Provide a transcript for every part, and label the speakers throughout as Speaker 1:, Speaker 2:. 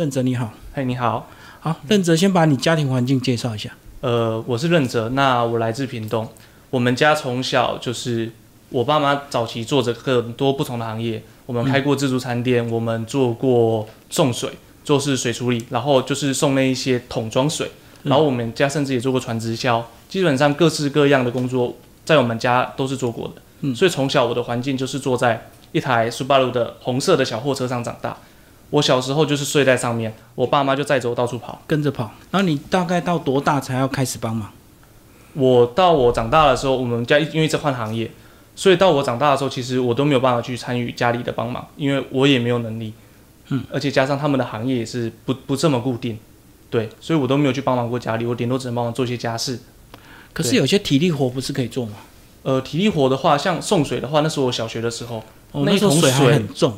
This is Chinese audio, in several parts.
Speaker 1: 任哲你好，
Speaker 2: 嘿，你好，
Speaker 1: 好，任哲先把你家庭环境介绍一下。
Speaker 2: 呃，我是任哲，那我来自屏东，我们家从小就是我爸妈早期做着很多不同的行业，我们开过自助餐店，我们做过送水，做是水处理，然后就是送那一些桶装水，然后我们家甚至也做过船直销，基本上各式各样的工作在我们家都是做过的，
Speaker 1: 嗯。
Speaker 2: 所以从小我的环境就是坐在一台苏巴鲁的红色的小货车上长大。我小时候就是睡在上面，我爸妈就载着我到处跑。
Speaker 1: 跟着跑，然后你大概到多大才要开始帮忙？
Speaker 2: 我到我长大的时候，我们家因为一直换行业，所以到我长大的时候，其实我都没有办法去参与家里的帮忙，因为我也没有能力。
Speaker 1: 嗯，
Speaker 2: 而且加上他们的行业也是不不这么固定，对，所以我都没有去帮忙过家里，我顶多只能帮忙做一些家事。
Speaker 1: 可是有些体力活不是可以做吗？
Speaker 2: 呃，体力活的话，像送水的话，那是我小学的时候，
Speaker 1: 哦，
Speaker 2: 那一桶
Speaker 1: 那水还
Speaker 2: 水
Speaker 1: 很重，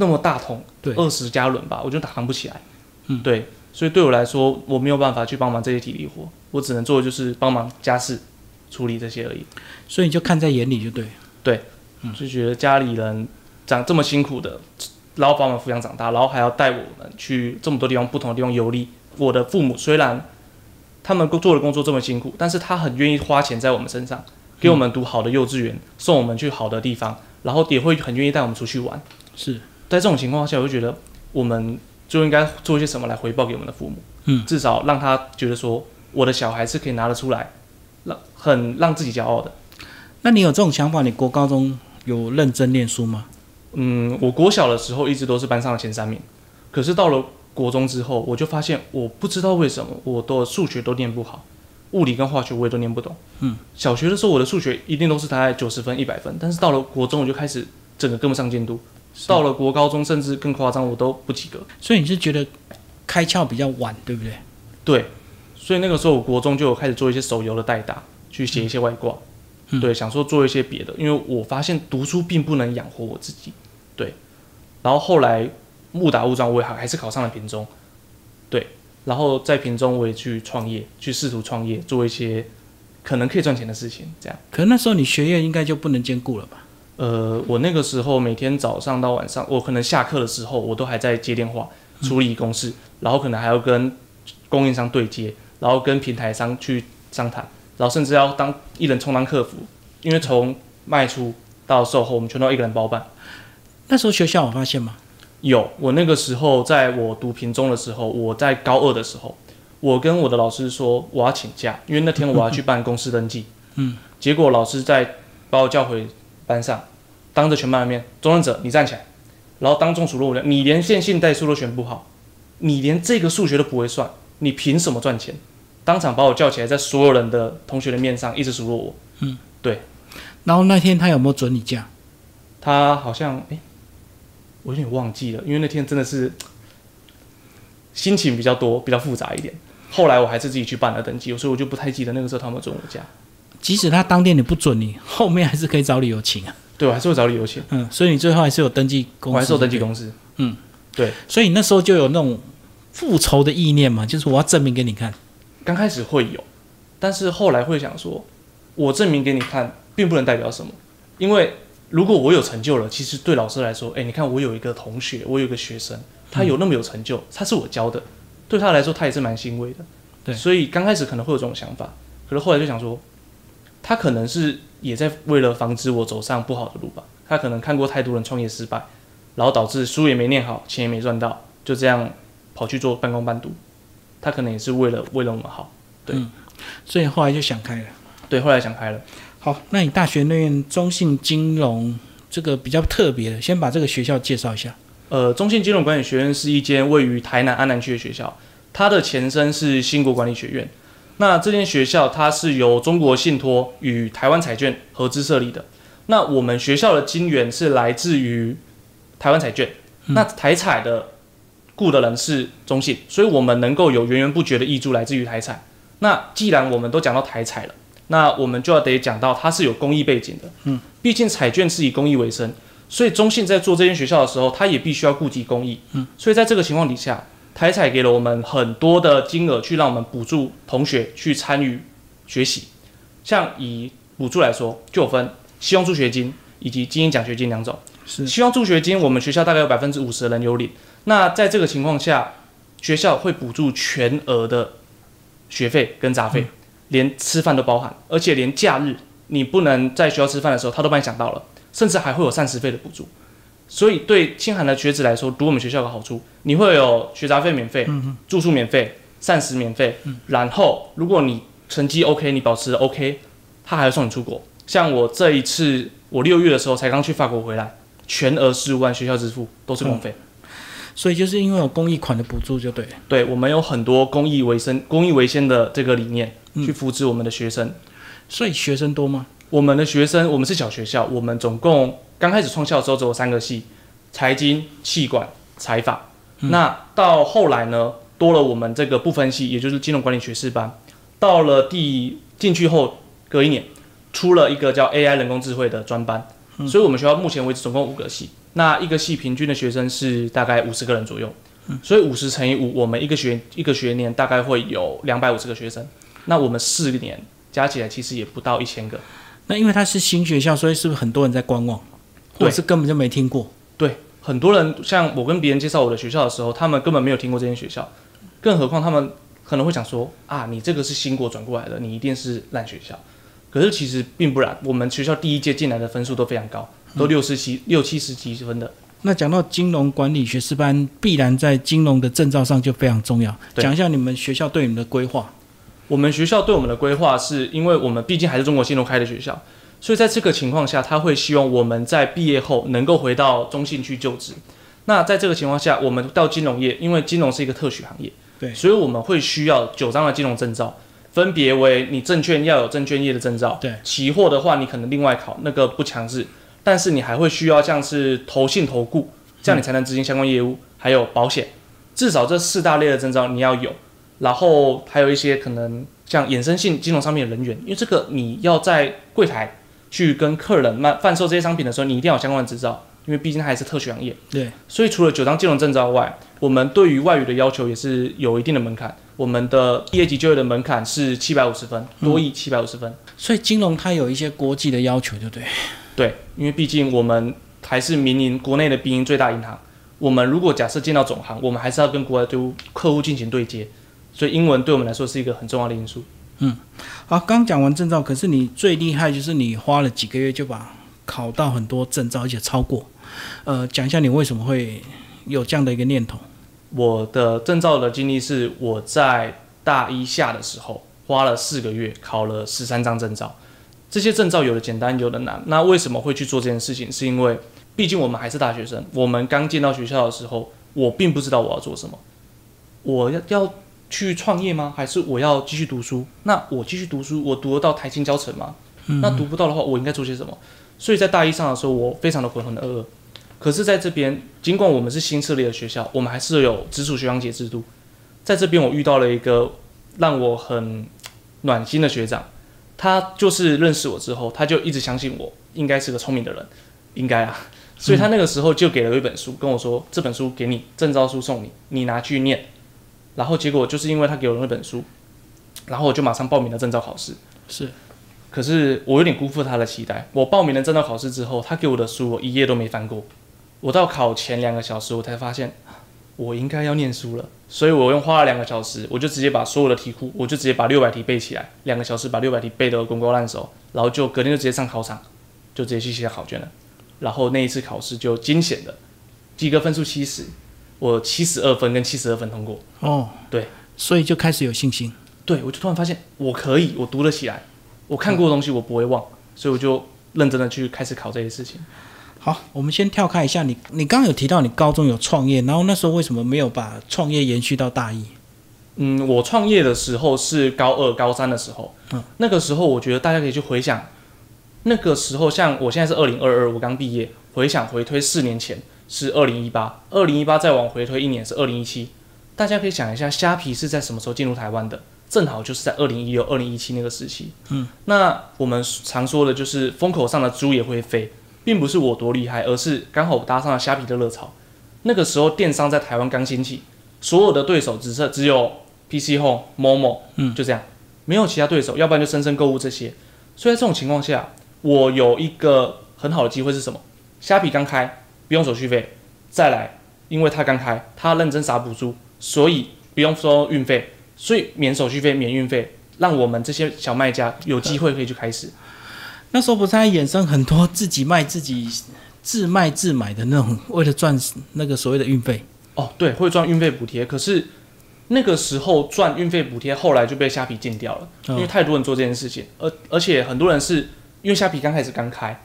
Speaker 2: 那么大桶，
Speaker 1: 对
Speaker 2: 二十加仑吧，我就扛不起来。
Speaker 1: 嗯
Speaker 2: 对，所以对我来说，我没有办法去帮忙这些体力活，我只能做的就是帮忙家事、处理这些而已。
Speaker 1: 所以你就看在眼里就对对，嗯。
Speaker 2: 就觉得家里人长这么辛苦的，然后把我们抚养长大，然后还要带我们去这么多地方不同的地方游历。我的父母虽然他们做的工作这么辛苦，但是他很愿意花钱在我们身上，给我们读好的幼稚园，送我们去好的地方，然后也会很愿意带我们出去玩。
Speaker 1: 是，
Speaker 2: 在这种情况下，我就觉得我们就应该做一些什么来回报给我们的父母，
Speaker 1: 嗯
Speaker 2: 至少让他觉得说我的小孩是可以拿得出来，让很让自己骄傲的。
Speaker 1: 那你有这种想法？你国高中有认真念书吗？
Speaker 2: 嗯，我国小的时候一直都是班上的前三名，可是到了国中之后，我就发现我不知道为什么我的数学都念不好，物理跟化学我也都念不懂。
Speaker 1: 嗯，
Speaker 2: 小学的时候我的数学一定都是大概九十分、一百分，但是到了国中我就开始整个跟不上进度，到了国高中甚至更夸张，我都不及格。
Speaker 1: 所以你是觉得开窍比较晚，对不对？
Speaker 2: 对，所以那个时候我国中就有开始做一些手游的代打，去写一些外挂，
Speaker 1: 嗯
Speaker 2: 对，想说做一些别的，因为我发现读书并不能养活我自己，对。然后后来误打误撞，我也还还是考上了屏中，对。然后在屏中我也去创业，去试图创业，做一些可能可以赚钱的事情，这样。
Speaker 1: 可是那时候你学业应该就不能兼顾了吧？
Speaker 2: 呃，我那个时候每天早上到晚上，我可能下课的时候，我都还在接电话、处理公事，然后可能还要跟供应商对接，然后跟平台商去商谈，然后甚至要当一人充当客服，因为从卖出到售后，我们全都要一个人包办。
Speaker 1: 那时候学校有发现吗？
Speaker 2: 有，我那个时候在我读屏中的时候，我在高二的时候，我跟我的老师说我要请假，因为那天我要去 办公司登记。
Speaker 1: 嗯，
Speaker 2: 结果老师在把我叫回班上，当着全班的面，中任者你站起来，然后当众数落我，你连线性代数都选不好，你连这个数学都不会算，你凭什么赚钱？当场把我叫起来，在所有人的同学的面上一直数落我。
Speaker 1: 嗯，对然后那天他有没有准你假？
Speaker 2: 他好像哎，我有点忘记了，因为那天真的是 心情比较多，比较复杂一点。后来我还是自己去办了登记，所以我就不太记得那个时候他有没有准我假。
Speaker 1: 即使他当天你不准你，后面还是可以找理由请啊。
Speaker 2: 对，我还是会找理由请，
Speaker 1: 嗯，所以你最后还是有登记公司，
Speaker 2: 我还是有登记公司。
Speaker 1: 嗯对所以你那时候就有那种复仇的意念嘛，就是我要证明给你看。
Speaker 2: 刚开始会有，但是后来会想说，我证明给你看，并不能代表什么，因为如果我有成就了，其实对老师来说，哎，你看我有一个同学，我有一个学生，他有那么有成就，他是我教的，对他来说，他也是蛮欣慰的。
Speaker 1: 对
Speaker 2: 所以刚开始可能会有这种想法，可是后来就想说，他可能是也在为了防止我走上不好的路吧。他可能看过太多人创业失败，然后导致书也没念好，钱也没赚到，就这样跑去做半工半读。他可能也是为了为了我们好。对
Speaker 1: 所以后来就想开了。
Speaker 2: 对，后来想开了。
Speaker 1: 好，那你大学念中信金融这个比较特别的，先把这个学校介绍一下。
Speaker 2: 呃，中信金融管理学院是一间位于台南安南区的学校，它的前身是新国管理学院。那这间学校它是由中国信托与台湾彩券合资设立的。那我们学校的金源是来自于台湾彩券，那台彩的雇的人是中信，所以我们能够有源源不绝的益助来自于台彩。那既然我们都讲到台彩了，那我们就要得讲到它是有公益背景的。嗯，毕竟彩券是以公益为生，所以中信在做这间学校的时候，它也必须要顾及公益。嗯，所以在这个情况底下，台彩给了我们很多的金额去让我们补助同学去参与学习。像以补助来说，就有分希望助学金以及精英奖学金两种。
Speaker 1: 是
Speaker 2: 希望助学金，我们学校大概有百分之五十的人有领。那在这个情况下，学校会补助全额的学费跟杂费，连吃饭都包含，而且连假日你不能在学校吃饭的时候，他都帮你想到了，甚至还会有膳食费的补助。所以对清寒的学子来说，读我们学校有个好处，你会有学杂费免费，住宿免费，膳食免费，然后如果你成绩 OK，你保持 OK，他还要送你出国。像我这一次，我六月的时候才刚去法国回来，全额十五万学校支付，都是公费。
Speaker 1: 所以就是因为有公益款的补助就对了。
Speaker 2: 对，我们有很多公益为生、公益为先的这个理念，去扶持我们的学生。
Speaker 1: 所以学生多吗？
Speaker 2: 我们的学生，我们是小学校，我们总共刚开始创校的时候只有三个系：财经、气管、财法。那到后来呢，多了我们这个不分系，也就是金融管理学士班。到了第进去后，隔一年出了一个叫 AI 人工智慧的专班。所以我们学校目前为止总共五个系，那一个系平均的学生是大概五十个人左右。所以五十乘以五，我们一个学一个学年大概会有两百五十个学生。那我们四年加起来其实也不到一千个。
Speaker 1: 那因为它是新学校，所以是不是很多人在观望，或者是根本就没听过？
Speaker 2: 对，很多人像我跟别人介绍我的学校的时候，他们根本没有听过这间学校，更何况他们可能会想说啊，你这个是新国转过来的，你一定是烂学校。可是其实并不然，我们学校第一届进来的分数都非常高，都六十七、六七十几分的。
Speaker 1: 那讲到金融管理学士班，必然在金融的证照上就非常重要。讲一下你们学校对你们的规划。
Speaker 2: 我们学校对我们的规划，是因为我们毕竟还是中国信托开的学校，所以在这个情况下，他会希望我们在毕业后能够回到中信去就职。那在这个情况下，我们到金融业，因为金融是一个特许行业，
Speaker 1: 对，
Speaker 2: 所以我们会需要九张的金融证照。分别为你证券要有证券业的证照，
Speaker 1: 对，
Speaker 2: 期货的话你可能另外考，那个不强制，但是你还会需要像是投信投顾，这样你才能执行相关业务，还有保险，至少这四大类的证照你要有，然后还有一些可能像衍生性金融上面的人员，因为这个你要在柜台去跟客人卖贩售这些商品的时候，你一定要有相关的执照，因为毕竟它还是特许行业，
Speaker 1: 对，
Speaker 2: 所以除了九张金融证照外，我们对于外语的要求也是有一定的门槛。我们的毕业级就业的门槛是七百五十分，多亿七百五十分。
Speaker 1: 所以金融它有一些国际的要求，对不对。
Speaker 2: 对，因为毕竟我们还是民营国内的民营最大银行。我们如果假设进到总行，我们还是要跟国外对客户进行对接，所以英文对我们来说是一个很重要的因素。
Speaker 1: 嗯，好，刚讲完证照，可是你最厉害就是你花了几个月就把考到很多证照，而且超过。呃，讲一下你为什么会有这样的一个念头？
Speaker 2: 我的证照的经历是，我在大一下的时候花了四个月考了十三张证照，这些证照有的简单，有的难。那为什么会去做这件事情？是因为毕竟我们还是大学生，我们刚进到学校的时候，我并不知道我要做什么。我要要去创业吗？还是我要继续读书？那我继续读书，我读得到台青教程吗？那读不到的话，我应该做些什么？所以在大一上的时候，我非常的浑浑噩噩。可是，在这边，尽管我们是新设立的学校，我们还是有直属学长姐制度。在这边，我遇到了一个让我很暖心的学长，他就是认识我之后，他就一直相信我应该是个聪明的人，应该啊。所以他那个时候就给了一本书，跟我说：“这本书给你，证照书送你，你拿去念。”然后结果就是因为他给我那本书，然后我就马上报名了证照考试。
Speaker 1: 是，
Speaker 2: 可是我有点辜负他的期待。我报名了证照考试之后，他给我的书我一页都没翻过。我到考前两个小时，我才发现我应该要念书了，所以我用花了两个小时，我就直接把所有的题库，我就直接把六百题背起来，两个小时把六百题背得滚瓜烂熟，然后就隔天就直接上考场，就直接去写考卷了。然后那一次考试就惊险的，及格分数七十，我七十二分跟七十二分通过。
Speaker 1: 哦，
Speaker 2: 对，
Speaker 1: 所以就开始有信心。
Speaker 2: 对，我就突然发现我可以，我读得起来，我看过的东西我不会忘，所以我就认真的去开始考这些事情。
Speaker 1: 好，我们先跳开一下。你你刚刚有提到你高中有创业，然后那时候为什么没有把创业延续到大一？
Speaker 2: 嗯，我创业的时候是高二、高三的时候。
Speaker 1: 嗯，
Speaker 2: 那个时候我觉得大家可以去回想，那个时候像我现在是二零二二，我刚毕业，回想回推四年前是二零一八，二零一八再往回推一年是二零一七。大家可以想一下，虾皮是在什么时候进入台湾的？正好就是在二零一六、二零一七那个时期。
Speaker 1: 嗯，
Speaker 2: 那我们常说的就是风口上的猪也会飞。并不是我多厉害，而是刚好搭上了虾皮的热潮。那个时候电商在台湾刚兴起，所有的对手只是只有 PC Home、Momo，
Speaker 1: 嗯，
Speaker 2: 就这样，没有其他对手，要不然就深深购物这些。所以在这种情况下，我有一个很好的机会是什么？虾皮刚开，不用手续费。再来，因为他刚开，他认真撒补助，所以不用收运费，所以免手续费、免运费，让我们这些小卖家有机会可以去开始。
Speaker 1: 那时候不是还衍生很多自己卖自己、自卖自买的那种，为了赚那个所谓的运费。
Speaker 2: 哦，对，会赚运费补贴，可是那个时候赚运费补贴，后来就被虾皮禁掉了，因为太多人做这件事情，而而且很多人是因为虾皮刚开始刚开，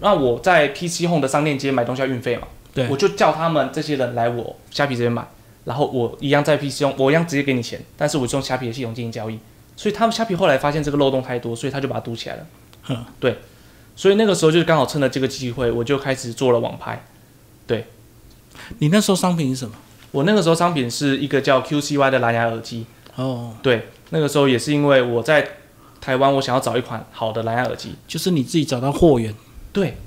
Speaker 2: 那我在 PC Home 的商店街买东西要运费嘛，
Speaker 1: 对，
Speaker 2: 我就叫他们这些人来我虾皮这边买，然后我一样在 PC Home，我一样直接给你钱，但是我用虾皮的系统进行交易，所以他们虾皮后来发现这个漏洞太多，所以他就把它堵起来了。
Speaker 1: 嗯，
Speaker 2: 对，所以那个时候就是刚好趁着这个机会，我就开始做了网拍。
Speaker 1: 对你那时候商品是什么？
Speaker 2: 我那个时候商品是一个叫 QCY 的蓝牙耳机。
Speaker 1: 哦，
Speaker 2: 对，那个时候也是因为我在台湾，我想要找一款好的蓝牙耳机。
Speaker 1: 就是你自己找到货源。
Speaker 2: 对，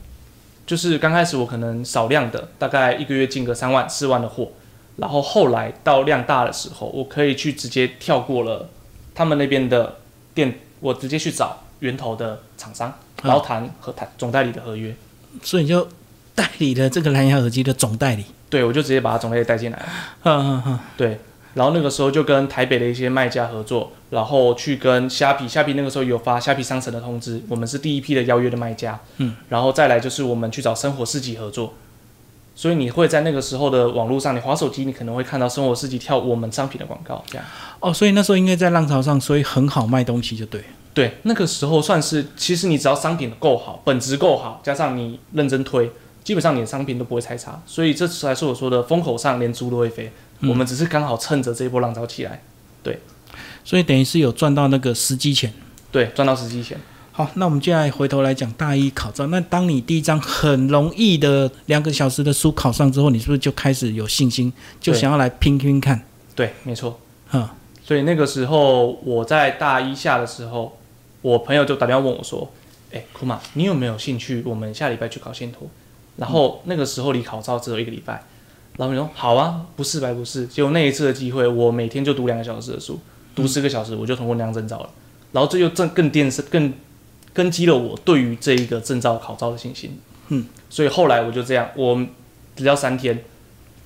Speaker 2: 就是刚开始我可能少量的，大概一个月进个三万、四万的货，然后后来到量大的时候，我可以去直接跳过了他们那边的店，我直接去找源头的厂商，然后谈和谈总代理的合约。
Speaker 1: 所以你就代理了这个蓝牙耳机的总代理。
Speaker 2: 对，我就直接把它总代理带进来了。
Speaker 1: 嗯嗯嗯，
Speaker 2: 对，然后那个时候就跟台北的一些卖家合作，然后去跟虾皮，虾皮那个时候有发虾皮商城的通知，我们是第一批的邀约的卖家。
Speaker 1: 嗯，
Speaker 2: 然后再来就是我们去找生活市集合作，所以你会在那个时候的网络上，你滑手机，你可能会看到生活市集跳我们商品的广告，这样。
Speaker 1: 哦，所以那时候应该在浪潮上，所以很好卖东西就对。
Speaker 2: 对，那个时候算是，其实你只要商品够好，本质够好，加上你认真推，基本上你的商品都不会太差。所以这才是我说的风口上连猪都会飞。
Speaker 1: 嗯
Speaker 2: 我们只是刚好趁着这一波浪潮起来，对
Speaker 1: 所以等于是有赚到那个时机钱。
Speaker 2: 对，赚到时机钱。
Speaker 1: 好，那我们接下来回头来讲大一考照。那当你第一张很容易的两个小时的书考上之后，你是不是就开始有信心，就想要来拼拼看？
Speaker 2: 对，没错。
Speaker 1: 嗯，
Speaker 2: 所以那个时候我在大一下的时候，我朋友就打电话问我说：“哎、库玛，你有没有兴趣？我们下礼拜去考信托。”然后那个时候离考照只有一个礼拜，然后我说：“好啊，不是白不是。”结果那一次的机会，我每天就读两个小时的书，读四个小时，我就通过那张证照了。然后这又更更电视更根基了我对于这一个证照考照的信心。
Speaker 1: 嗯，
Speaker 2: 所以后来我就这样，我只要三天，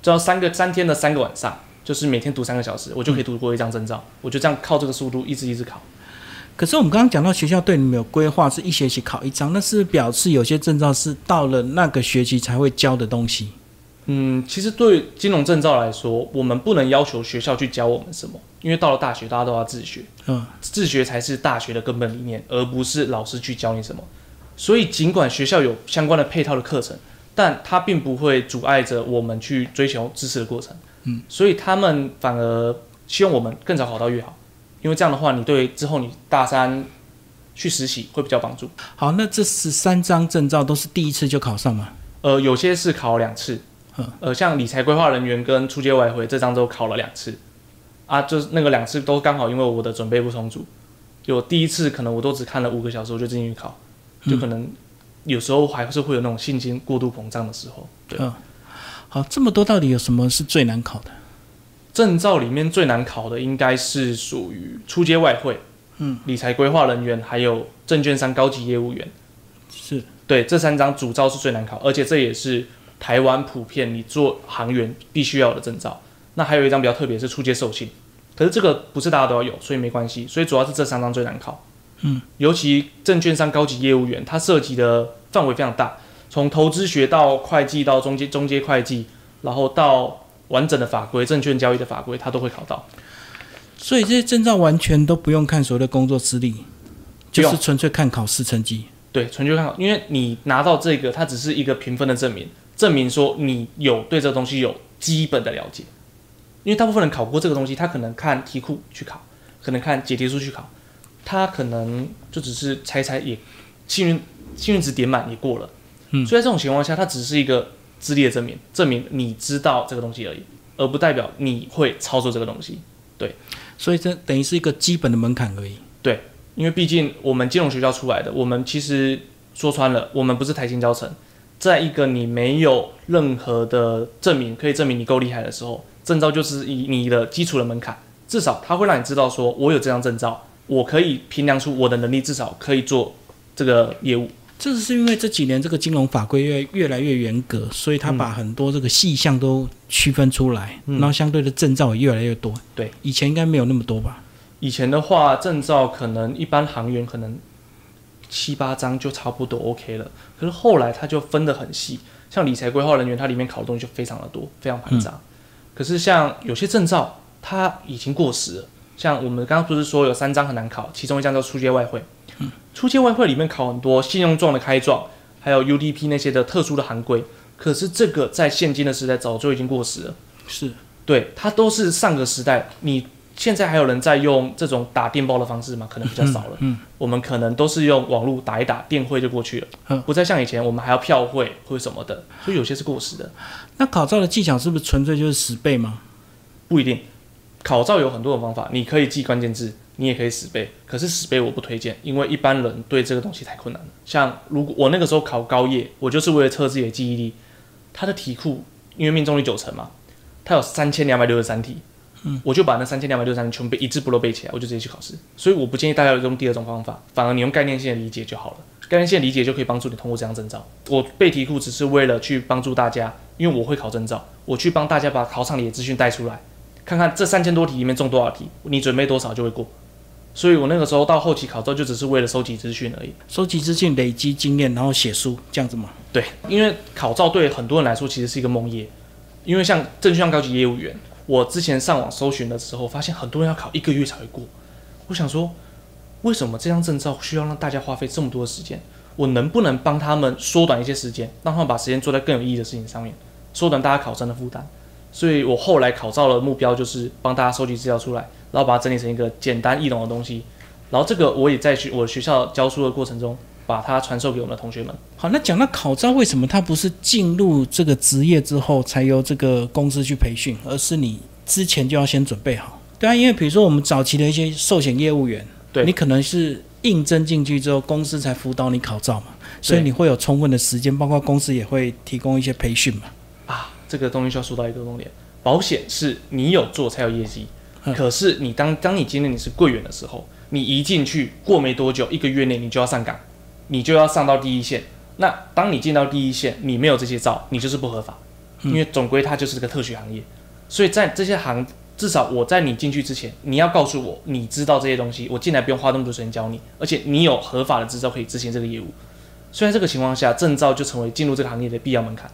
Speaker 2: 只要三个三天的三个晚上。就是每天读三个小时，我就可以读过一张证照。我就这样靠这个速度一直一直考。
Speaker 1: 可是我们刚刚讲到学校对你们有规划，是一学期考一张，那是表示有些证照是到了那个学期才会教的东西。
Speaker 2: 嗯，其实对金融证照来说，我们不能要求学校去教我们什么，因为到了大学，大家都要自学，
Speaker 1: 嗯，
Speaker 2: 自学才是大学的根本理念，而不是老师去教你什么。所以，尽管学校有相关的配套的课程，但它并不会阻碍着我们去追求知识的过程。
Speaker 1: 嗯，
Speaker 2: 所以他们反而希望我们更早考到越好，因为这样的话，你对之后你大三去实习会比较帮助。
Speaker 1: 好，那这十三张证照都是第一次就考上吗？
Speaker 2: 呃，有些是考两次
Speaker 1: 嗯，
Speaker 2: 呃，像理财规划人员跟出街外汇这张都考了两次，啊，就是那个两次都刚好因为我的准备不充足，就第一次可能我都只看了五个小时我就进去考，就可能有时候还是会有那种信心过度膨胀的时候。对，
Speaker 1: 嗯，好，这么多到底有什么是最难考的？
Speaker 2: 证照里面最难考的应该是属于出街外汇，
Speaker 1: 嗯，
Speaker 2: 理财规划人员还有证券商高级业务员。
Speaker 1: 是
Speaker 2: 对，这三张主招是最难考，而且这也是台湾普遍你做行员必须要有的证照。那还有一张比较特别，是出街授信，可是这个不是大家都要有，所以没关系。所以主要是这三张最难考。
Speaker 1: 嗯，
Speaker 2: 尤其证券商高级业务员，它涉及的范围非常大，从投资学到会计到中介中介会计，然后到完整的法规、证券交易的法规，它都会考到。
Speaker 1: 所以这些证照完全都不用看所谓的工作资历，就是纯粹看考试成绩。
Speaker 2: 对，纯粹看考，因为你拿到这个，它只是一个评分的证明，证明说你有对这个东西有基本的了解。因为大部分人考过这个东西，他可能看题库去考，可能看解题书去考，他可能就只是猜猜也幸运幸运值点满也过了。
Speaker 1: 嗯
Speaker 2: 所以在这种情况下，它只是一个资历的证明，证明你知道这个东西而已，而不代表你会操作这个东西。
Speaker 1: 对所以这等于是一个基本的门槛而已。
Speaker 2: 对因为毕竟我们金融学校出来的，我们其实说穿了，我们不是台新教程。在一个你没有任何的证明可以证明你够厉害的时候，证照就是以你的基础的门槛，至少它会让你知道说，我有这张证照，我可以评量出我的能力，至少可以做这个业务。
Speaker 1: 这是因为这几年这个金融法规越越来越严格，所以他把很多这个细项都区分出来，
Speaker 2: 嗯
Speaker 1: 然后相对的证照也越来越多。
Speaker 2: 对，
Speaker 1: 以前应该没有那么多吧？
Speaker 2: 以前的话，证照可能一般行员可能七八张就差不多 OK 了，可是后来他就分得很细，像理财规划人员，它里面考的东西就非常的多，非常繁杂。可是像有些证照，它已经过时了。像我们刚刚不是说有三张很难考，其中一张叫出借外汇。出借外汇里面考很多信用状的开状，还有 UDP 那些的特殊的行规。可是这个在现今的时代早就已经过时了。
Speaker 1: 是，
Speaker 2: 对，它都是上个时代。你现在还有人在用这种打电报的方式吗？可能比较少了。
Speaker 1: 嗯，
Speaker 2: 我们可能都是用网络打一打，电汇就过去了，
Speaker 1: 嗯
Speaker 2: 不再像以前我们还要票汇或者什么的，所以有些是过时的，
Speaker 1: 那考照的技巧是不是纯粹就是十倍吗？
Speaker 2: 不一定。考照有很多种方法，你可以记关键字，你也可以十倍。可是十倍我不推荐，因为一般人对这个东西太困难了。像如果我那个时候考高业，我就是为了测自己的记忆力，它的题库因为命中率九成嘛，它有三千两百六十三题，嗯，我就把那三千两百六十三题全部背一字不漏背起来，我就直接去考试。所以我不建议大家用第二种方法，反而你用概念性的理解就好了。概念性的理解就可以帮助你通过这张证照。我背题库只是为了去帮助大家，因为我会考证照，我去帮大家把考场里的资讯带出来，看看这三千多题里面中多少题，你准备多少就会过。所以我那个时候到后期考照就只是为了收集资讯而已。
Speaker 1: 收集资讯、累积经验，然后写书这样子吗？
Speaker 2: 对，因为考照对很多人来说其实是一个梦魇，因为像证券上高级业务员，我之前上网搜寻的时候，发现很多人要考一个月才会过。我想说，为什么这张证照需要让大家花费这么多的时间？我能不能帮他们缩短一些时间，让他们把时间做在更有意义的事情上面，缩短大家考证的负担？所以我后来考照的目标就是帮大家收集资料出来，然后把它整理成一个简单易懂的东西。然后这个我也在学我学校教书的过程中，把它传授给我们的同学们。
Speaker 1: 好，那讲到考照，为什么它不是进入这个职业之后才由这个公司去培训，而是你之前就要先准备好？对啊，因为比如说我们早期的一些寿险业务员，
Speaker 2: 对
Speaker 1: 你可能是应征进去之后，公司才辅导你考照嘛，所以你会有充分的时间，包括公司也会提供一些培训嘛。
Speaker 2: 啊，这个东西需要说到一个重点，保险是你有做才有业绩，
Speaker 1: 嗯
Speaker 2: 可是你当当你今天你是柜员的时候，你一进去过没多久，一个月内你就要上岗，你就要上到第一线。那当你进到第一线，你没有这些照，你就是不合法，因为总归它就是个特许行业，所以在这些行，至少我在你进去之前，你要告诉我你知道这些东西，我进来不用花那么多时间教你，而且你有合法的执照可以执行这个业务。所以在这个情况下，证照就成为进入这个行业的必要门槛。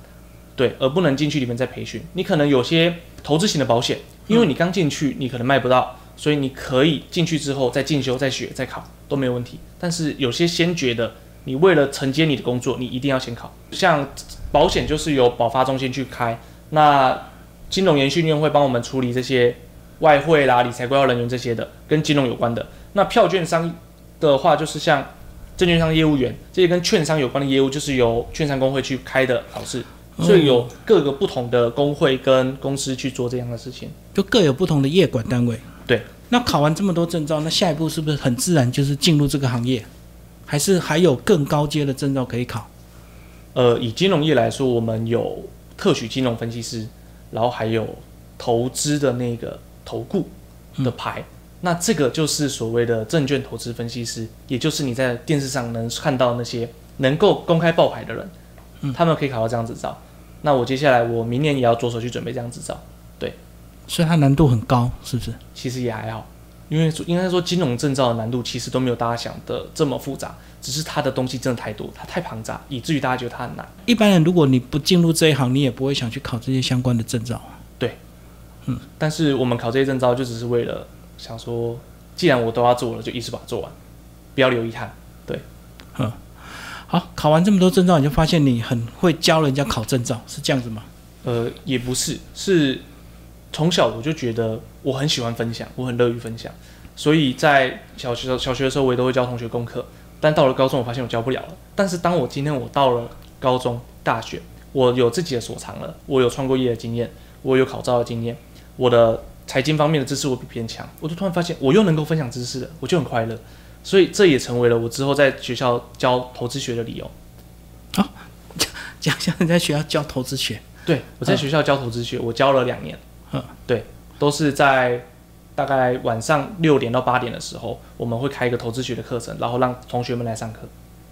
Speaker 2: 对，而不能进去里面再培训。你可能有些投资型的保险，因为你刚进去，你可能卖不到，所以你可以进去之后再进修、再学、再考都没有问题。但是有些先觉得，你为了承接你的工作，你一定要先考。像保险就是由保发中心去开，那金融研训院会帮我们处理这些外汇啦、理财规划人员这些的，跟金融有关的。那票券商的话，就是像证券商业务员这些跟券商有关的业务，就是由券商工会去开的考试。所以有各个不同的工会跟公司去做这样的事情。
Speaker 1: 就各有不同的业管单位。
Speaker 2: 对，
Speaker 1: 那考完这么多证照，那下一步是不是很自然就是进入这个行业？还是还有更高阶的证照可以考？
Speaker 2: 呃，以金融业来说，我们有特许金融分析师，然后还有投资的那个投顾的牌。那这个就是所谓的证券投资分析师，也就是你在电视上能看到那些能够公开报牌的人，他们可以考到这样执照。那我接下来我明年也要着手去准备这样执照。
Speaker 1: 所以它难度很高，是不是？
Speaker 2: 其实也还好，因为应该说金融证照的难度其实都没有大家想的这么复杂，只是它的东西真的太多，它太庞杂，以至于大家觉得它很难。
Speaker 1: 一般人如果你不进入这一行，你也不会想去考这些相关的证照。
Speaker 2: 对，嗯但是我们考这些证照就只是为了想说，既然我都要做了，就一次把它做完，不要留遗憾。
Speaker 1: 对，嗯好，考完这么多证照，你就发现你很会教人家考证照，是这样子吗？
Speaker 2: 呃，也不是，是从小我就觉得我很喜欢分享，我很乐于分享，所以在小学小学的时候，我也都会教同学功课。但到了高中，我发现我教不了了。但是当我今天我到了高中、大学，我有自己的所长了，我有创过业的经验，我有考照的经验，我的财经方面的知识我比别人强，我就突然发现我又能够分享知识了，我就很快乐。所以这也成为了我之后在学校教投资学的理由。
Speaker 1: 讲一下你在学校教投资学，
Speaker 2: 对，我在学校教投资学，我教了两年。
Speaker 1: 嗯，
Speaker 2: 对，都是在大概晚上六点到八点的时候，我们会开一个投资学的课程，然后让同学们来上课。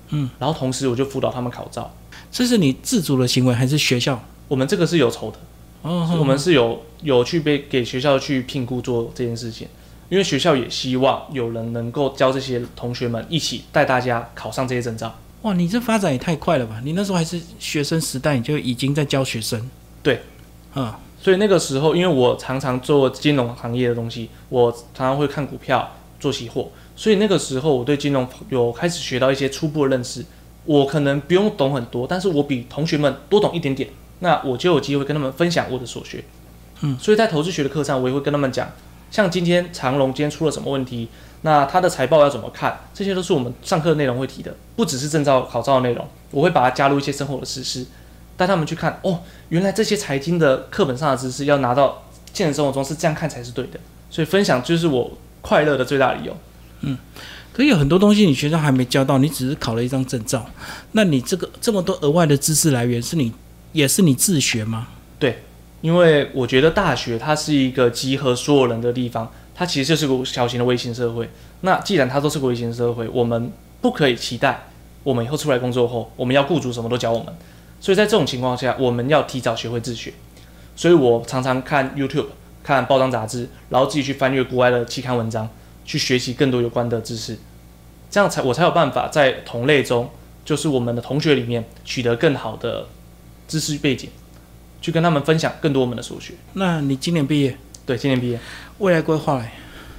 Speaker 1: 嗯，
Speaker 2: 然后同时我就辅导他们考照。
Speaker 1: 这是你自主的行为还是学校？
Speaker 2: 我们这个是有酬的，
Speaker 1: 哦，
Speaker 2: 我们是有有去被给学校去评估做这件事情，因为学校也希望有人能够教这些同学们一起带大家考上这些证照。
Speaker 1: 哇，你这发展也太快了吧！你那时候还是学生时代，你就已经在教学生。
Speaker 2: 对，
Speaker 1: 嗯，
Speaker 2: 所以那个时候，因为我常常做金融行业的东西，我常常会看股票、做期货，所以那个时候我对金融有开始学到一些初步的认识。我可能不用懂很多，但是我比同学们多懂一点点，那我就有机会跟他们分享我的所学。
Speaker 1: 嗯，
Speaker 2: 所以在投资学的课上，我也会跟他们讲，像今天长隆今天出了什么问题，那他的财报要怎么看，这些都是我们上课内容会提的，不只是证照考照的内容，我会把它加入一些生活的实施，带他们去看哦，原来这些财经的课本上的知识要拿到现实生活中是这样看才是对的，所以分享就是我快乐的最大理由。
Speaker 1: 嗯可有很多东西你学校还没教到，你只是考了一张证照，那你这个这么多额外的知识来源是你也是你自学吗？
Speaker 2: 对因为我觉得大学它是一个集合所有人的地方，它其实就是个小型的微型社会。那既然它都是个微型社会，我们不可以期待我们以后出来工作后，我们要雇主什么都教我们。所以在这种情况下，我们要提早学会自学。所以我常常看 YouTube、看报章杂志，然后自己去翻阅国外的期刊文章，去学习更多有关的知识，这样才我才有办法在同类中，就是我们的同学里面取得更好的知识背景。去跟他们分享更多我们的所学。
Speaker 1: 那你今年毕业，
Speaker 2: 对，今年毕业，
Speaker 1: 未来规划嘞？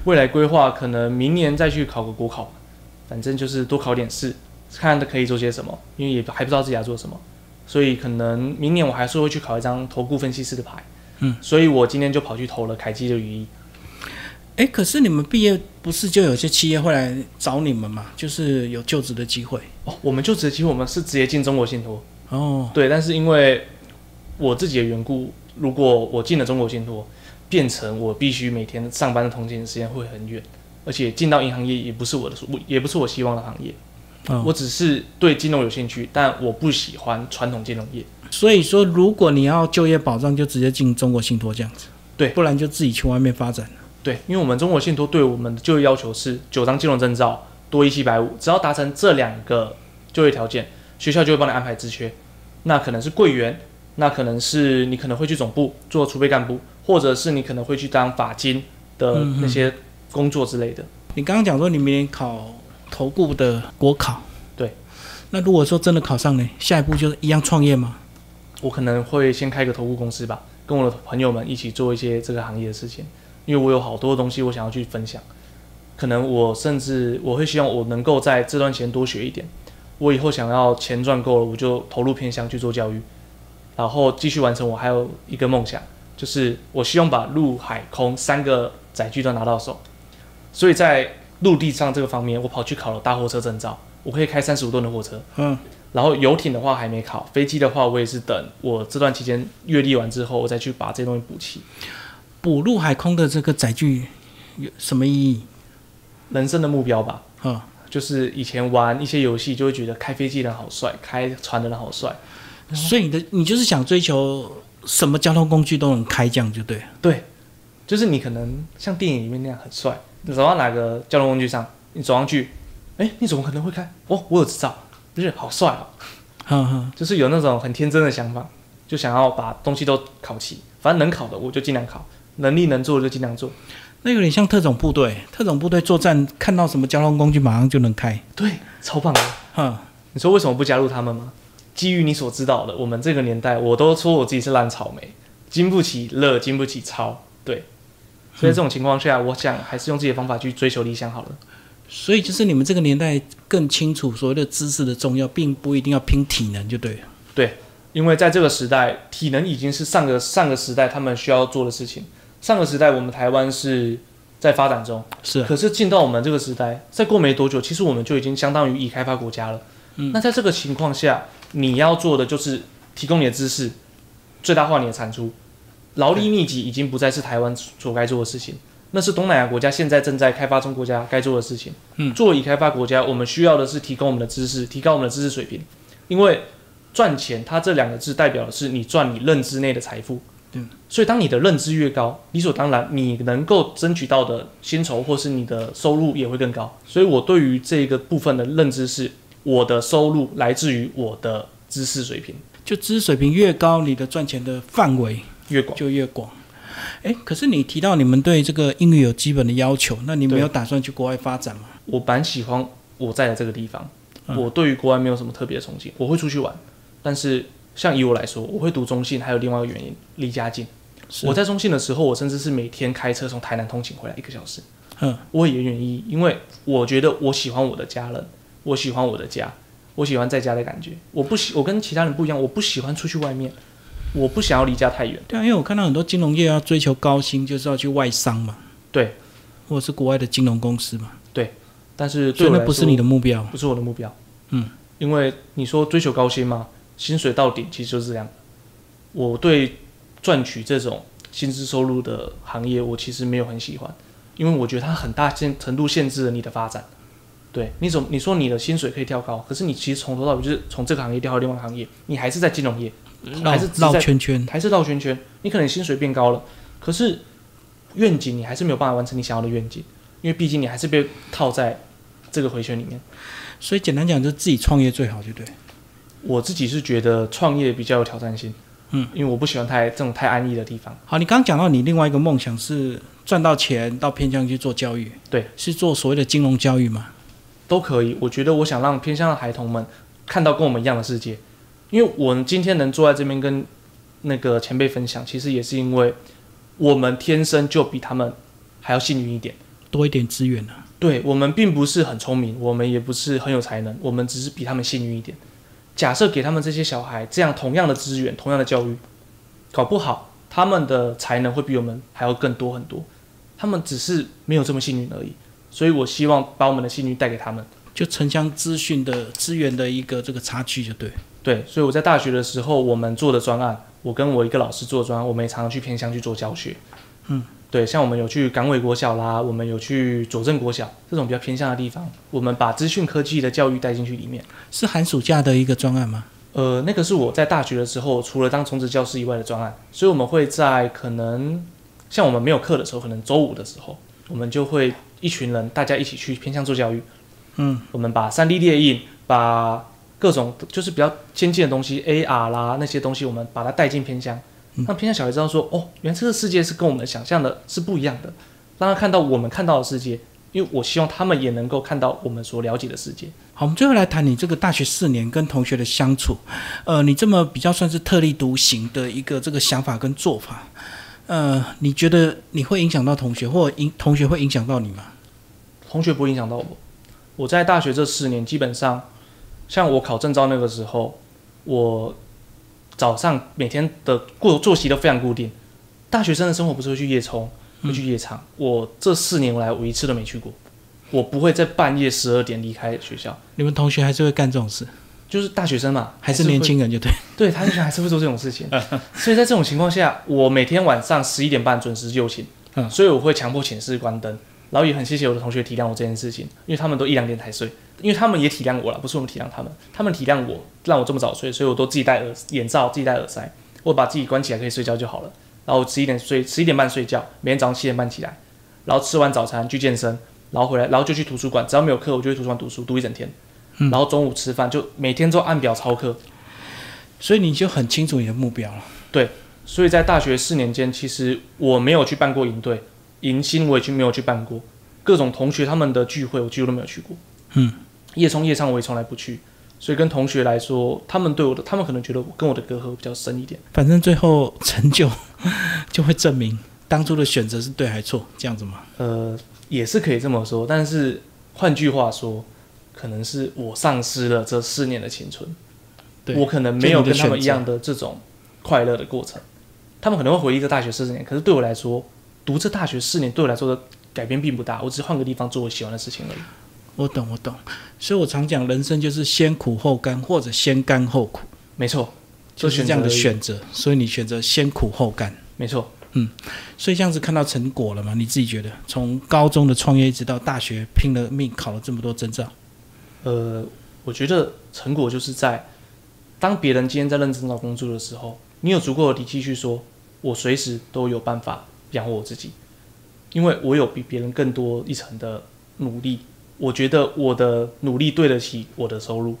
Speaker 2: 未来规划可能明年再去考个国考，反正就是多考点试，看可以做些什么，因为也还不知道自己要做什么，所以可能明年我还是会去考一张投顾分析师的牌。
Speaker 1: 嗯，
Speaker 2: 所以我今天就跑去投了凯基的羽翼。
Speaker 1: 诶，可是你们毕业不是就有些企业会来找你们嘛？就是有就职的机会。
Speaker 2: 哦，我们就职机会，我们是直接进中国信托。
Speaker 1: 哦，
Speaker 2: 对，但是因为我自己的缘故，如果我进了中国信托，变成我必须每天上班的通勤时间会很远，而且进到银行业也不是我的，也不是我希望的行业。
Speaker 1: 哦
Speaker 2: 我只是对金融有兴趣，但我不喜欢传统金融业。
Speaker 1: 所以说，如果你要就业保障，就直接进中国信托这样子。
Speaker 2: 对
Speaker 1: 不然就自己去外面发展。
Speaker 2: 对，因为我们中国信托对我们的就业要求是九张金融证照多一七百五，只要达成这两个就业条件，学校就会帮你安排职缺。那可能是柜员，那可能是你可能会去总部做储备干部，或者是你可能会去当法金的那些工作之类的。
Speaker 1: 你刚刚讲说你明年考投顾的国考，
Speaker 2: 对。
Speaker 1: 那如果说真的考上呢，下一步就是一样创业吗？
Speaker 2: 我可能会先开个投顾公司吧，跟我的朋友们一起做一些这个行业的事情，因为我有好多东西我想要去分享。可能我甚至我会希望我能够在这段时间多学一点。我以后想要钱赚够了，我就投入偏向去做教育，然后继续完成我还有一个梦想，就是我希望把陆海空三个载具都拿到手。所以在陆地上这个方面，我跑去考了大货车证照，我可以开三十五吨的货车。
Speaker 1: 嗯，
Speaker 2: 然后游艇的话还没考，飞机的话我也是等我这段期间阅历完之后，我再去把这些东西补齐。
Speaker 1: 补陆海空的这个载具有什么意义？
Speaker 2: 人生的目标吧，
Speaker 1: 嗯，
Speaker 2: 就是以前玩一些游戏就会觉得开飞机的人好帅，开船的人好帅。
Speaker 1: 所以你的你就是想追求什么交通工具都能开，这样就对了。
Speaker 2: 对，就是你可能像电影里面那样很帅，你走到哪个交通工具上，你走上去，哎，你怎么可能会开？哦，我有执照，不是好帅哦，
Speaker 1: 哼哼，
Speaker 2: 就是有那种很天真的想法，就想要把东西都考齐，反正能考的我就尽量考，能力能做的就尽量做。
Speaker 1: 那有点像特种部队，特种部队作战看到什么交通工具马上就能开。
Speaker 2: 对，超棒的。
Speaker 1: 哼，
Speaker 2: 你说为什么不加入他们吗？基于你所知道的，我们这个年代，我都说我自己是烂草莓，经不起热，经不起操。对，所以这种情况下，我想还是用自己的方法去追求理想好了。
Speaker 1: 所以就是你们这个年代更清楚所谓的知识的重要，并不一定要拼体能就对了。
Speaker 2: 对，因为在这个时代，体能已经是上个上个时代他们需要做的事情。上个时代我们台湾是在发展中，
Speaker 1: 是啊，
Speaker 2: 可是进到我们这个时代，再过没多久，其实我们就已经相当于已开发国家了。
Speaker 1: 嗯
Speaker 2: 那在这个情况下，你要做的就是提供你的知识，最大化你的产出。劳力密集已经不再是台湾所该做的事情，那是东南亚国家现在正在开发中国家该做的事情。
Speaker 1: 嗯
Speaker 2: 作为已开发国家，我们需要的是提供我们的知识，提高我们的知识水平，因为赚钱，它这两个字代表的是你赚你认知内的财富。
Speaker 1: 嗯，
Speaker 2: 所以当你的认知越高，理所当然你能够争取到的薪酬或是你的收入也会更高。所以我对于这个部分的认知是，我的收入来自于我的知识水平
Speaker 1: 就知识水平越高，你的赚钱的范围
Speaker 2: 越广。
Speaker 1: 就越广。诶，可是你提到你们对这个英语有基本的要求，那你没有打算去国外发展吗？
Speaker 2: 我蛮喜欢我在的这个地方，
Speaker 1: 嗯
Speaker 2: 我对于国外没有什么特别的憧憬，我会出去玩，但是像以我来说，我会读中信，还有另外一个原因，离家近。我在中信的时候，我甚至是每天开车从台南通勤回来一个小时，
Speaker 1: 嗯，
Speaker 2: 我也愿意，因为我觉得我喜欢我的家人，我喜欢我的家，我喜欢在家的感觉，我不喜，我跟其他人不一样，我不喜欢出去外面，我不想要离家太远。
Speaker 1: 对啊，因为我看到很多金融业要追求高薪，就是要去外商嘛，
Speaker 2: 对，
Speaker 1: 或者是国外的金融公司嘛，对
Speaker 2: 但是对
Speaker 1: 那不是你的目标。
Speaker 2: 不是我的目标。
Speaker 1: 嗯，
Speaker 2: 因为你说追求高薪嘛，薪水到顶其实就是这样。我对赚取这种薪资收入的行业，我其实没有很喜欢，因为我觉得它很大限程度限制了你的发展。对，你怎么你说你的薪水可以跳高，可是你其实从头到尾就是从这个行业跳到另外一个行业，你还是在金融业，
Speaker 1: 绕
Speaker 2: 还是
Speaker 1: 绕圈圈，
Speaker 2: 还是绕圈圈。你可能薪水变高了，可是愿景你还是没有办法完成你想要的愿景，因为毕竟你还是被套在这个回圈里面。
Speaker 1: 所以简单讲，就是自己创业最好，对不对？
Speaker 2: 我自己是觉得创业比较有挑战性，
Speaker 1: 嗯，
Speaker 2: 因为我不喜欢太这种太安逸的地方。
Speaker 1: 好，你刚刚讲到你另外一个梦想是赚到钱到偏向去做教育，
Speaker 2: 对，
Speaker 1: 是做所谓的金融教育嘛？
Speaker 2: 都可以。我觉得我想让偏向的孩童们看到跟我们一样的世界，因为我们今天能坐在这边跟那个前辈分享，其实也是因为我们天生就比他们还要幸运一点。
Speaker 1: 多一点资源啊。
Speaker 2: 对我们并不是很聪明，我们也不是很有才能，我们只是比他们幸运一点。假设给他们这些小孩这样同样的资源、同样的教育，搞不好他们的才能会比我们还要更多很多。他们只是没有这么幸运而已。所以我希望把我们的幸运带给他们。
Speaker 1: 就城乡资讯的资源的一个这个差距，就对。
Speaker 2: 对，所以我在大学的时候，我们做的专案，我跟我一个老师做的专案，我们也常常去偏乡去做教学。
Speaker 1: 嗯，
Speaker 2: 对，像我们有去港尾国小啦，我们有去左镇国小这种比较偏向的地方，我们把资讯科技的教育带进去里面。
Speaker 1: 是寒暑假的一个专案吗？
Speaker 2: 呃，那个是我在大学的时候，除了当从职教师以外的专案，所以我们会在可能像我们没有课的时候，可能周五的时候，我们就会一群人大家一起去偏向做教育。
Speaker 1: 嗯，
Speaker 2: 我们把三 D 列印，把各种就是比较先进的东西，AR 啦那些东西，我们把它带进偏乡，让偏乡小孩知道说，哦，原来这个世界是跟我们想象的是不一样的，让他看到我们看到的世界，因为我希望他们也能够看到我们所了解的世界。
Speaker 1: 好，我们最后来谈你这个大学四年跟同学的相处。呃，你这么比较算是特立独行的一个这个想法跟做法，呃，你觉得你会影响到同学，或影同学会影响到你吗？
Speaker 2: 同学不会影响到我。我在大学这四年，基本上像我考证照那个时候，我早上每天的过作息都非常固定。大学生的生活不是会去夜冲，会去夜场。我这四年来，我一次都没去过。我不会在半夜十二点离开学校，
Speaker 1: 你们同学还是会干这种事，
Speaker 2: 就是大学生嘛，
Speaker 1: 还是年轻人就对。
Speaker 2: 对，他还是会做这种事情。所以在这种情况下，我每天晚上十一点半准时就寝，
Speaker 1: 嗯
Speaker 2: 所以我会强迫寝室关灯。然后也很谢谢我的同学体谅我这件事情，因为他们都一两点才睡，因为他们也体谅我了，不是我们体谅他们，他们体谅我，让我这么早睡，所以我都自己戴耳眼罩，自己戴耳塞，我把自己关起来可以睡觉就好了。然后十一点睡，十一点半睡觉，每天早上七点半起来，然后吃完早餐去健身，然后回来，然后就去图书馆，只要没有课，我就去图书馆读书，读一整天。
Speaker 1: 嗯
Speaker 2: 然后中午吃饭，就每天都按表操课，
Speaker 1: 所以你就很清楚你的目标了。
Speaker 2: 对所以在大学四年间，其实我没有去办过营队，迎新我也去没有去办过，各种同学他们的聚会我几乎都没有去过。
Speaker 1: 嗯，
Speaker 2: 夜冲夜唱我也从来不去，所以跟同学来说，他们对我的，他们可能觉得我跟我的隔阂比较深一点。
Speaker 1: 反正最后成就就会证明当初的选择是对还错，这样子吗？
Speaker 2: 呃，也是可以这么说，但是换句话说，可能是我丧失了这四年的青春，
Speaker 1: 对
Speaker 2: 我可能没有跟他们一样的这种快乐的过程。他们可能会回忆这大学四年，可是对我来说，读这大学四年对我来说的改变并不大，我只是换个地方做我喜欢的事情而已。
Speaker 1: 我懂，我懂。所以我常讲，人生就是先苦后甘，或者先甘后苦，
Speaker 2: 没错，
Speaker 1: 就是这样的选择。所以你选择先苦后甘。
Speaker 2: 没错。
Speaker 1: 嗯所以这样子看到成果了吗？你自己觉得，从高中的创业一直到大学拼了命考了这么多证照，
Speaker 2: 呃，我觉得成果就是在当别人今天在认真找工作的时候，你有足够的底气去说，我随时都有办法养活我自己，因为我有比别人更多一层的努力，我觉得我的努力对得起我的收入，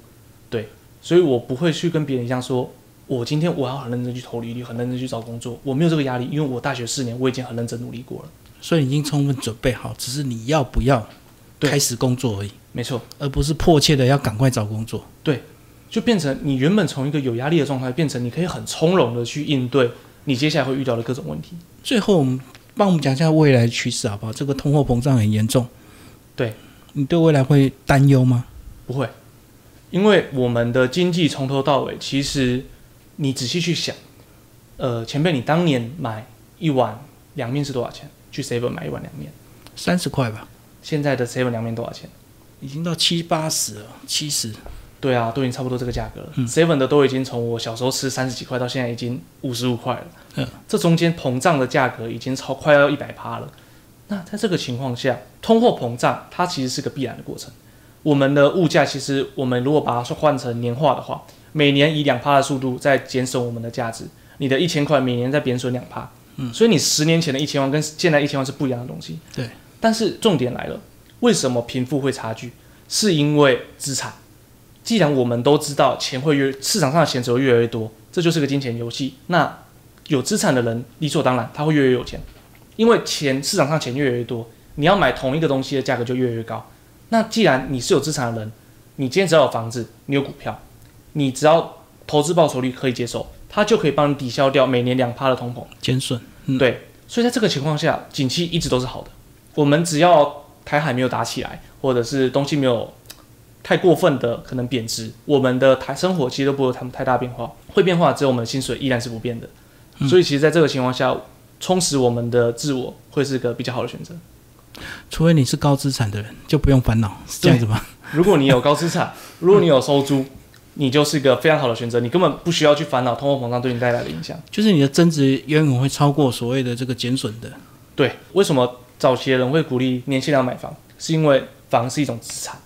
Speaker 2: 对，所以我不会去跟别人一样说，我今天我要很认真去投履历，很认真去找工作，我没有这个压力，因为我大学四年我已经很认真努力过了。
Speaker 1: 所以已经充分准备好，只是你要不要
Speaker 2: 对。
Speaker 1: 开始工作而已，
Speaker 2: 没错，
Speaker 1: 而不是迫切的要赶快找工作。对。
Speaker 2: 就变成你原本从一个有压力的状态，变成你可以很从容的去应对你接下来会遇到的各种问题。
Speaker 1: 最后，我们帮我们讲一下未来的趋势好不好？这个通货膨胀很严重，
Speaker 2: 对
Speaker 1: 你对未来会担忧吗？
Speaker 2: 不会，因为我们的经济从头到尾，其实你仔细去想，呃，前辈，你当年买一碗凉面是多少钱？去 seven 买一碗凉面，
Speaker 1: 三十块吧，
Speaker 2: 现在的 seven 凉面多少钱？
Speaker 1: 已经到七八十了，七十。
Speaker 2: 对啊，都已经差不多这个价格了。
Speaker 1: 嗯
Speaker 2: seven 的都已经从我小时候吃三十几块到现在已经五十五块了。
Speaker 1: 嗯，
Speaker 2: 这中间膨胀的价格已经超快要一百趴了。那在这个情况下，通货膨胀它其实是个必然的过程。我们的物价其实我们如果把它换成年化的话，每年以两趴的速度在减损我们的价值。你的一千块每年在贬损两趴。
Speaker 1: 嗯，
Speaker 2: 所以你十年前的一千万跟现在一千万是不一样的东西。
Speaker 1: 对。
Speaker 2: 但是重点来了，为什么贫富会差距？是因为资产。既然我们都知道钱会越市场上的钱只会越来越多，这就是个金钱游戏。那有资产的人理所当然他会越来越有钱，因为钱市场上钱越来越多，你要买同一个东西的价格就越来越高。那既然你是有资产的人，你今天只要有房子，你有股票，你只要投资报酬率可以接受，它就可以帮你抵消掉每年两趴的通膨。
Speaker 1: 减损。嗯
Speaker 2: 对，所以在这个情况下，景气一直都是好的。我们只要台海没有打起来，或者是东西没有太过分的可能贬值，我们的台生活其实都不会有他们太大变化。会变化只有我们的薪水依然是不变的。
Speaker 1: 嗯
Speaker 2: 所以其实在这个情况下，充实我们的自我会是个比较好的选择。
Speaker 1: 除非你是高资产的人，就不用烦恼，是这样子吗？
Speaker 2: 如果你有高资产，如果你有收租，你就是一个非常好的选择，你根本不需要去烦恼通货膨胀对你带来的影响。
Speaker 1: 就是你的增值远远会超过所谓的这个减损的。
Speaker 2: 对，为什么早期的人会鼓励年轻人买房？是因为房是一种资产，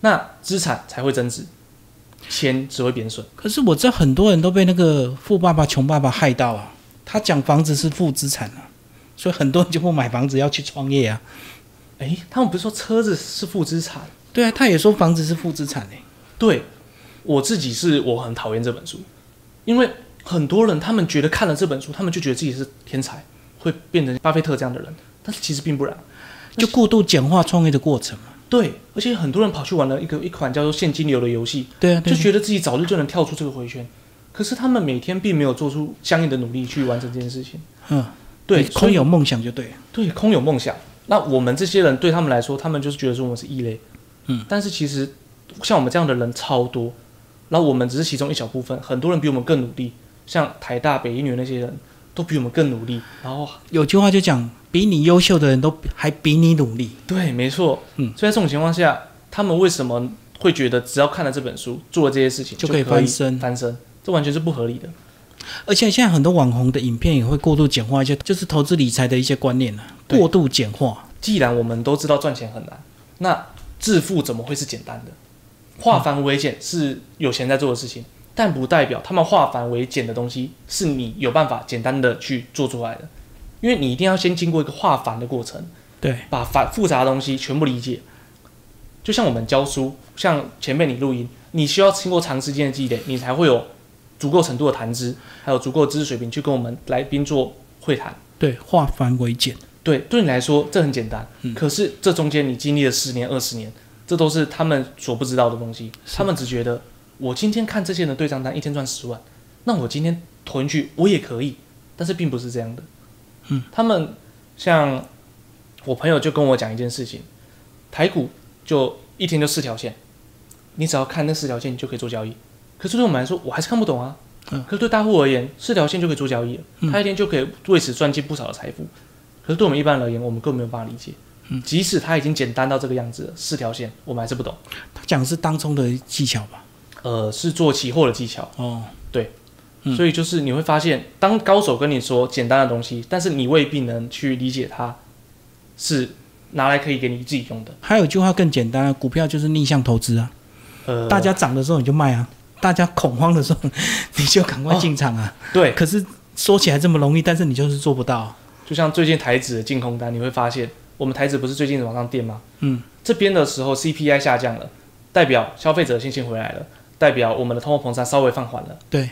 Speaker 2: 那资产才会增值，钱只会贬损。
Speaker 1: 可是我知道很多人都被那个富爸爸穷爸爸害到啊，他讲房子是负资产啊，所以很多人就不买房子要去创业啊。
Speaker 2: 诶，他们不是说车子是负资产？
Speaker 1: 对啊，他也说房子是负资产诶、
Speaker 2: 对，我自己是我很讨厌这本书，因为很多人他们觉得看了这本书，他们就觉得自己是天才，会变成巴菲特这样的人，但是其实并不然。
Speaker 1: 就过度简化创业的过程嘛。
Speaker 2: 对，而且很多人跑去玩了一个一款叫做现金流的游戏，
Speaker 1: 对啊，对啊
Speaker 2: 就觉得自己早日就能跳出这个回圈，可是他们每天并没有做出相应的努力去完成这件事情。
Speaker 1: 嗯，
Speaker 2: 对，
Speaker 1: 空有梦想就对了。
Speaker 2: 对，空有梦想。那我们这些人对他们来说，他们就是觉得说我们是异类。
Speaker 1: 嗯，
Speaker 2: 但是其实像我们这样的人超多，然后我们只是其中一小部分，很多人比我们更努力，像台大、北一女那些人都比我们更努力。然后，
Speaker 1: 有句话就讲，比你优秀的人都还比你努力。
Speaker 2: 对，没错。
Speaker 1: 嗯，
Speaker 2: 所以在这种情况下，他们为什么会觉得只要看了这本书，做了这些事情
Speaker 1: 就可以翻身
Speaker 2: 翻身，这完全是不合理的。
Speaker 1: 而且现在很多网红的影片也会过度简化一些，就是投资理财的一些观念啊，过度简化。
Speaker 2: 既然我们都知道赚钱很难，那致富怎么会是简单的？化繁为简是有钱在做的事情，但不代表他们化繁为简的东西是你有办法简单的去做出来的，因为你一定要先经过一个化繁的过程，
Speaker 1: 对，
Speaker 2: 把繁复杂的东西全部理解。就像我们教书，像前辈你录音，你需要经过长时间的积累，你才会有足够程度的谈资，还有足够的知识水平去跟我们来宾做会谈。
Speaker 1: 对，化繁为简。
Speaker 2: 对，对你来说这很简单，
Speaker 1: 嗯
Speaker 2: 可是这中间你经历了十年、二十年，这都是他们所不知道的东西。他们只觉得我今天看这些人的对账单，一天赚十万，那我今天投进去我也可以，但是并不是这样的。
Speaker 1: 嗯，
Speaker 2: 他们像我朋友就跟我讲一件事情，台股就一天就四条线，你只要看那四条线就可以做交易。可是对我们来说，我还是看不懂啊。
Speaker 1: 嗯
Speaker 2: 可是对大户而言，四条线就可以做交易了，
Speaker 1: 嗯
Speaker 2: 他一天就可以为此赚进不少的财富。可是对我们一般人而言，我们根本没有办法理解。
Speaker 1: 嗯
Speaker 2: 即使他已经简单到这个样子了，四条线我们还是不懂。
Speaker 1: 他讲的是当中的技巧吧？
Speaker 2: 呃，是做期货的技巧，
Speaker 1: 哦，嗯。
Speaker 2: 所以就是你会发现，当高手跟你说简单的东西，但是你未必能去理解它，是拿来可以给你自己用的。
Speaker 1: 还有一句话更简单啊，股票就是逆向投资啊，
Speaker 2: 呃，
Speaker 1: 大家涨的时候你就卖啊，大家恐慌的时候你就赶快进场啊。
Speaker 2: 对，
Speaker 1: 可是说起来这么容易，但是你就是做不到。
Speaker 2: 就像最近台指的净空单，你会发现我们台指不是最近往上垫吗？
Speaker 1: 嗯，
Speaker 2: 这边的时候 CPI 下降了，代表消费者信心回来了，代表我们的通货膨胀稍微放缓了。
Speaker 1: 对，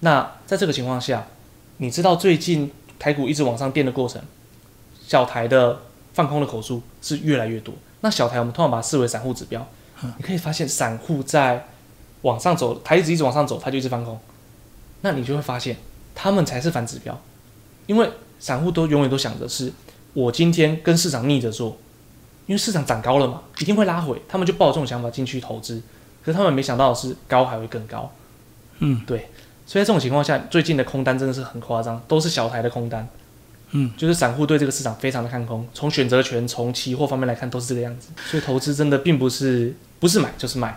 Speaker 2: 那在这个情况下，你知道最近台股一直往上垫的过程，小台的放空的口数是越来越多。那小台我们通常把它视为散户指标，你可以发现散户在往上走，台一直一直往上走，它就一直放空。那你就会发现，他们才是反指标，因为散户都永远都想着是，我今天跟市场逆着做，因为市场涨高了嘛，一定会拉回，他们就抱这种想法进去投资，可是他们没想到的是高还会更高，
Speaker 1: 嗯，
Speaker 2: 对，所以在这种情况下，最近的空单真的是很夸张，都是小台的空单，
Speaker 1: 嗯，
Speaker 2: 就是散户对这个市场非常的看空，从选择权、从期货方面来看都是这个样子，所以投资真的并不是不是买就是卖。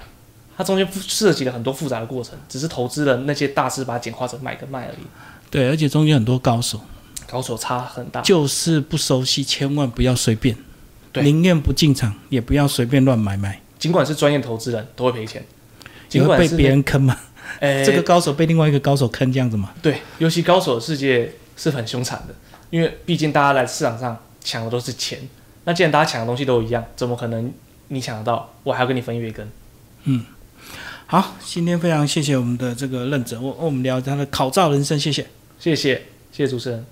Speaker 2: 它中间涉及了很多复杂的过程，只是投资的那些大师把它简化成买跟卖而已。
Speaker 1: 对，而且中间很多高手，
Speaker 2: 高手差很大，
Speaker 1: 就是不熟悉，千万不要随便，
Speaker 2: 对。
Speaker 1: 宁愿不进场，也不要随便乱买卖，
Speaker 2: 尽管是专业投资人，都会赔钱，
Speaker 1: 会被
Speaker 2: 尽管是
Speaker 1: 别人坑嘛。
Speaker 2: 诶
Speaker 1: 这个高手被另外一个高手坑，这样子嘛。
Speaker 2: 对，尤其高手的世界是很凶残的，因为毕竟大家来市场上抢的都是钱，那既然大家抢的东西都一样，怎么可能你抢得到，我还要跟你分一杯羹？
Speaker 1: 嗯好，今天非常谢谢我们的这个任者，我我们聊他的考照人生，谢谢。
Speaker 2: 谢谢，谢谢主持人。